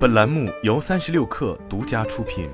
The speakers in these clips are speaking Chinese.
本栏目由三十六氪独家出品。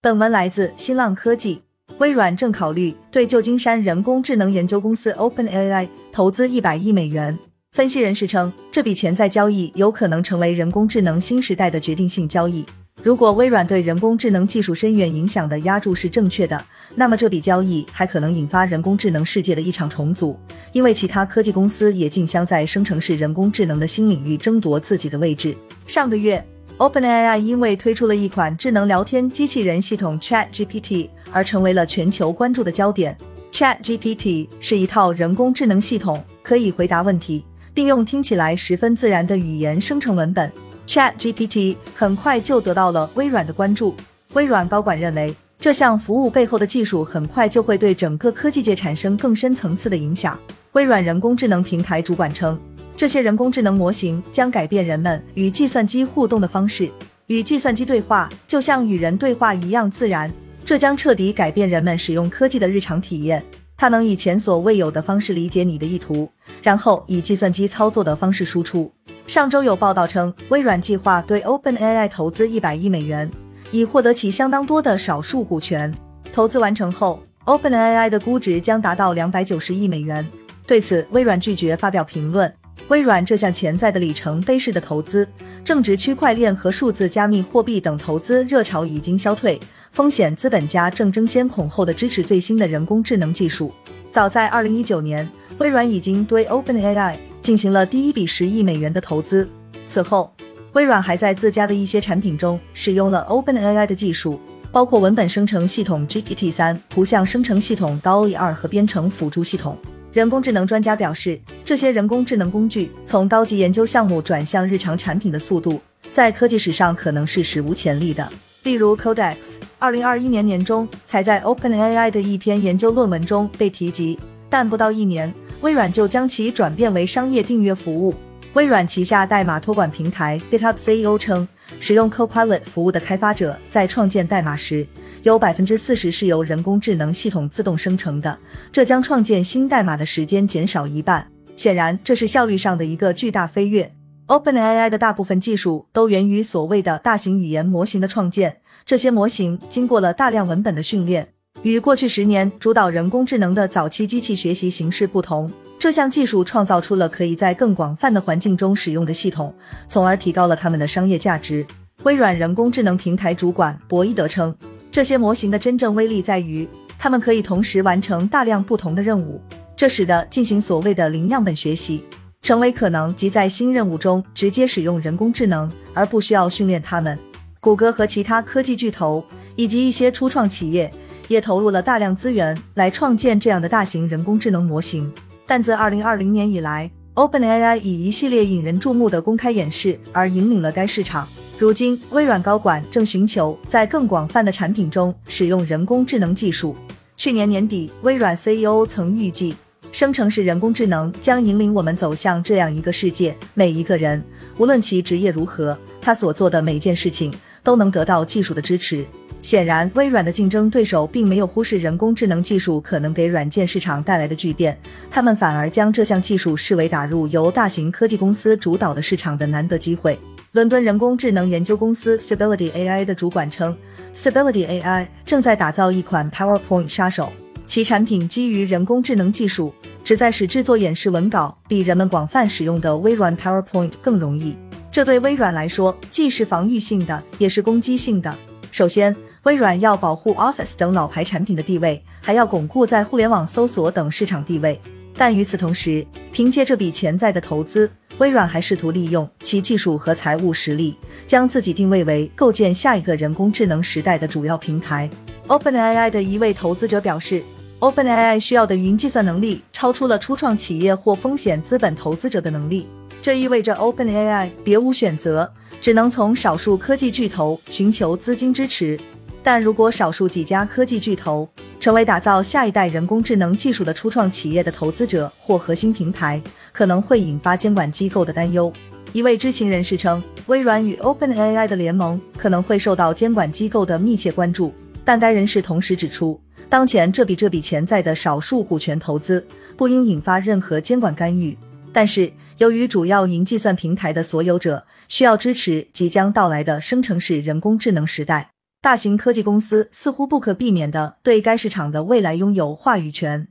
本文来自新浪科技。微软正考虑对旧金山人工智能研究公司 OpenAI 投资一百亿美元。分析人士称，这笔潜在交易有可能成为人工智能新时代的决定性交易。如果微软对人工智能技术深远影响的压注是正确的，那么这笔交易还可能引发人工智能世界的一场重组，因为其他科技公司也竞相在生成式人工智能的新领域争夺自己的位置。上个月，OpenAI 因为推出了一款智能聊天机器人系统 ChatGPT。而成为了全球关注的焦点。ChatGPT 是一套人工智能系统，可以回答问题，并用听起来十分自然的语言生成文本。ChatGPT 很快就得到了微软的关注。微软高管认为，这项服务背后的技术很快就会对整个科技界产生更深层次的影响。微软人工智能平台主管称，这些人工智能模型将改变人们与计算机互动的方式，与计算机对话就像与人对话一样自然。这将彻底改变人们使用科技的日常体验。它能以前所未有的方式理解你的意图，然后以计算机操作的方式输出。上周有报道称，微软计划对 OpenAI 投资一百亿美元，以获得其相当多的少数股权。投资完成后，OpenAI 的估值将达到两百九十亿美元。对此，微软拒绝发表评论。微软这项潜在的里程碑式的投资，正值区块链和数字加密货币等投资热潮已经消退。风险资本家正争先恐后的支持最新的人工智能技术。早在二零一九年，微软已经对 OpenAI 进行了第一笔十亿美元的投资。此后，微软还在自家的一些产品中使用了 OpenAI 的技术，包括文本生成系统 GPT 三、图像生成系统 DALL-E 二和编程辅助系统。人工智能专家表示，这些人工智能工具从高级研究项目转向日常产品的速度，在科技史上可能是史无前例的。例如，Codex，二零二一年年中才在 OpenAI 的一篇研究论文中被提及，但不到一年，微软就将其转变为商业订阅服务。微软旗下代码托管平台 GitHub CEO 称，使用 Copilot 服务的开发者在创建代码时，有百分之四十是由人工智能系统自动生成的，这将创建新代码的时间减少一半。显然，这是效率上的一个巨大飞跃。OpenAI 的大部分技术都源于所谓的大型语言模型的创建，这些模型经过了大量文本的训练。与过去十年主导人工智能的早期机器学习形式不同，这项技术创造出了可以在更广泛的环境中使用的系统，从而提高了它们的商业价值。微软人工智能平台主管博伊德称，这些模型的真正威力在于，它们可以同时完成大量不同的任务，这使得进行所谓的零样本学习。成为可能即在新任务中直接使用人工智能，而不需要训练他们。谷歌和其他科技巨头以及一些初创企业也投入了大量资源来创建这样的大型人工智能模型。但自2020年以来，OpenAI 以一系列引人注目的公开演示而引领了该市场。如今，微软高管正寻求在更广泛的产品中使用人工智能技术。去年年底，微软 CEO 曾预计。生成式人工智能将引领我们走向这样一个世界：每一个人，无论其职业如何，他所做的每件事情都能得到技术的支持。显然，微软的竞争对手并没有忽视人工智能技术可能给软件市场带来的巨变，他们反而将这项技术视为打入由大型科技公司主导的市场的难得机会。伦敦人工智能研究公司 Stability AI 的主管称，Stability AI 正在打造一款 PowerPoint 杀手。其产品基于人工智能技术，旨在使制作演示文稿比人们广泛使用的微软 PowerPoint 更容易。这对微软来说既是防御性的，也是攻击性的。首先，微软要保护 Office 等老牌产品的地位，还要巩固在互联网搜索等市场地位。但与此同时，凭借这笔潜在的投资，微软还试图利用其技术和财务实力，将自己定位为构建下一个人工智能时代的主要平台。OpenAI 的一位投资者表示。OpenAI 需要的云计算能力超出了初创企业或风险资本投资者的能力，这意味着 OpenAI 别无选择，只能从少数科技巨头寻求资金支持。但如果少数几家科技巨头成为打造下一代人工智能技术的初创企业的投资者或核心平台，可能会引发监管机构的担忧。一位知情人士称，微软与 OpenAI 的联盟可能会受到监管机构的密切关注，但该人士同时指出。当前这笔这笔潜在的少数股权投资不应引发任何监管干预，但是由于主要云计算平台的所有者需要支持即将到来的生成式人工智能时代，大型科技公司似乎不可避免地对该市场的未来拥有话语权。